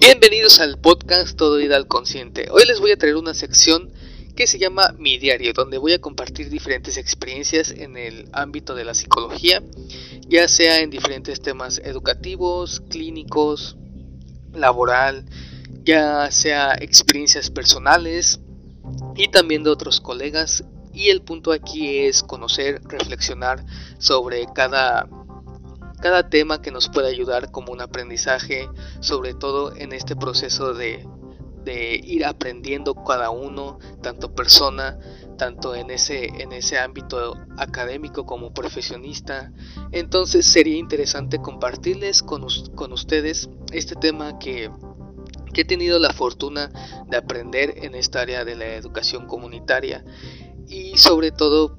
Bienvenidos al podcast Todo Ida al Consciente. Hoy les voy a traer una sección que se llama Mi Diario, donde voy a compartir diferentes experiencias en el ámbito de la psicología, ya sea en diferentes temas educativos, clínicos, laboral, ya sea experiencias personales y también de otros colegas. Y el punto aquí es conocer, reflexionar sobre cada cada tema que nos puede ayudar como un aprendizaje, sobre todo en este proceso de, ir aprendiendo cada uno, tanto persona, tanto en ese, ámbito académico como profesionista. Entonces sería interesante compartirles con, ustedes este tema que he tenido la fortuna de aprender en esta área de la educación comunitaria y sobre todo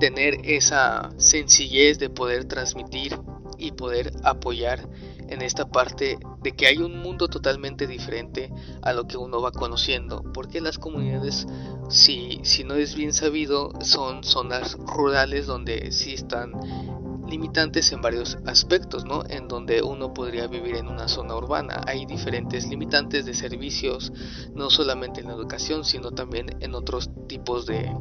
tener esa sencillez de poder transmitir y poder apoyar en esta parte de que hay un mundo totalmente diferente a lo que uno va conociendo, porque las comunidades, si, si no es bien sabido, son zonas rurales donde sí están limitantes en varios aspectos, ¿no? En donde uno podría vivir en una zona urbana. Hay diferentes limitantes de servicios, no solamente en la educación, sino también en otros tipos de,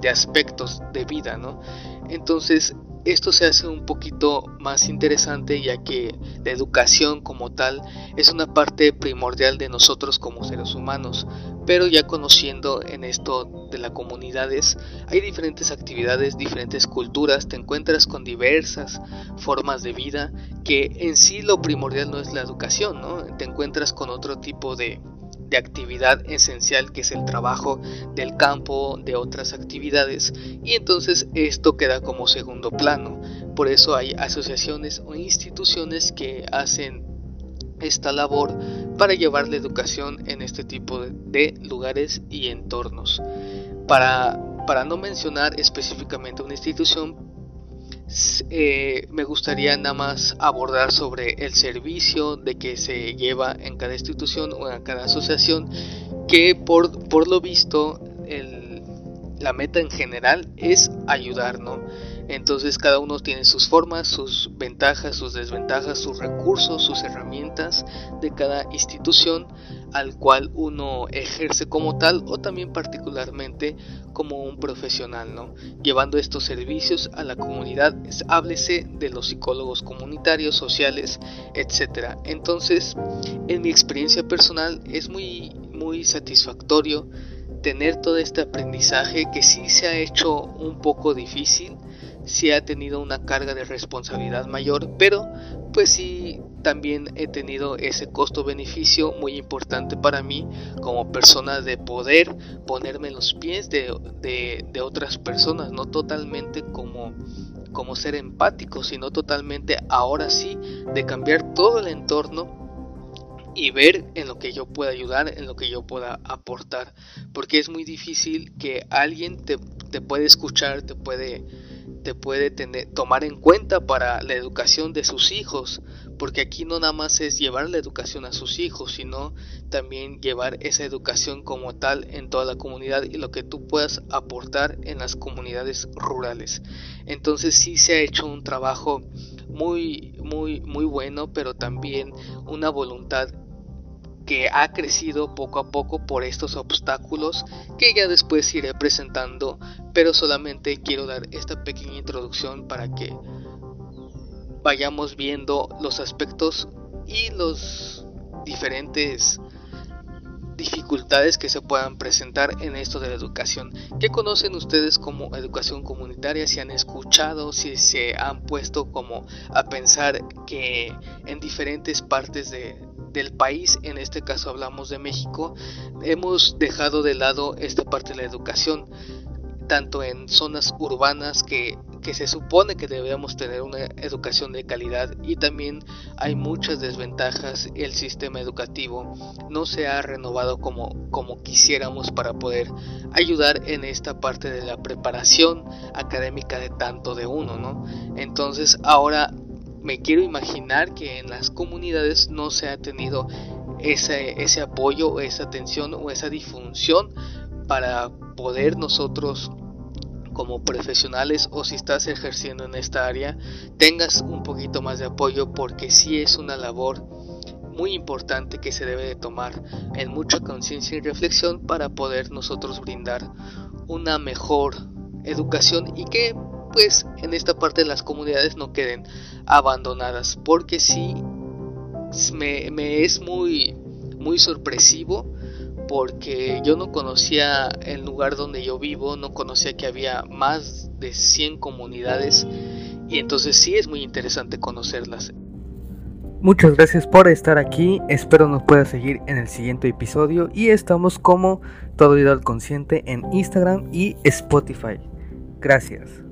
de aspectos de vida, ¿no? Entonces, esto se hace un poquito más interesante ya que la educación como tal es una parte primordial de nosotros como seres humanos, pero ya conociendo en esto de las comunidades hay diferentes actividades, diferentes culturas, te encuentras con diversas formas de vida que en sí lo primordial no es la educación, ¿no? Te encuentras con otro tipo de, de actividad esencial que es el trabajo del campo, de otras actividades y entonces esto queda como segundo plano. Por eso hay asociaciones o instituciones que hacen esta labor para llevar la educación en este tipo de lugares y entornos. Para, para no mencionar específicamente una institución, eh, me gustaría nada más abordar sobre el servicio de que se lleva en cada institución o en cada asociación que por, por lo visto la meta en general es ayudar, ¿no? Entonces cada uno tiene sus formas, sus ventajas, sus desventajas, sus recursos, sus herramientas de cada institución al cual uno ejerce como tal o también particularmente como un profesional, ¿no? Llevando estos servicios a la comunidad, háblese de los psicólogos comunitarios, sociales, etcétera. Entonces, en mi experiencia personal es muy muy satisfactorio tener todo este aprendizaje que sí se ha hecho un poco difícil sí ha tenido una carga de responsabilidad mayor, pero pues sí también he tenido ese costo-beneficio muy importante para mí como persona de poder ponerme en los pies de, de, otras personas, no totalmente como, como ser empático, sino totalmente ahora sí de cambiar todo el entorno y ver en lo que yo pueda ayudar, en lo que yo pueda aportar, porque es muy difícil que alguien te, te puede escuchar, te puede te puede tener, tomar en cuenta para la educación de sus hijos, porque aquí no nada más es llevar la educación a sus hijos, sino también llevar esa educación como tal en toda la comunidad y lo que tú puedas aportar en las comunidades rurales. Entonces sí se ha hecho un trabajo muy muy muy bueno, pero también una voluntad que ha crecido poco a poco por estos obstáculos que ya después iré presentando, pero solamente quiero dar esta pequeña introducción para que vayamos viendo los aspectos y los diferentes dificultades que se puedan presentar en esto de la educación. ¿Qué conocen ustedes como educación comunitaria? Si han escuchado, si se han puesto como a pensar que en diferentes partes de, del país, en este caso hablamos de México, hemos dejado de lado esta parte de la educación, tanto en zonas urbanas que, que se supone que debemos tener una educación de calidad y también hay muchas desventajas, el sistema educativo no se ha renovado como, como quisiéramos para poder ayudar en esta parte de la preparación académica de tanto de uno, ¿no? Entonces ahora me quiero imaginar que en las comunidades no se ha tenido ese, ese apoyo, esa atención o esa difusión para poder nosotros como profesionales o si estás ejerciendo en esta área tengas un poquito más de apoyo porque sí es una labor muy importante que se debe de tomar en mucha conciencia y reflexión para poder nosotros brindar una mejor educación y que pues en esta parte las comunidades no queden abandonadas porque sí me, es muy muy sorpresivo porque yo no conocía el lugar donde yo vivo, no conocía que había más de 100 comunidades y entonces sí es muy interesante conocerlas. Muchas gracias por estar aquí, espero nos pueda seguir en el siguiente episodio y estamos como Todo Ideal Consciente en Instagram y Spotify. Gracias.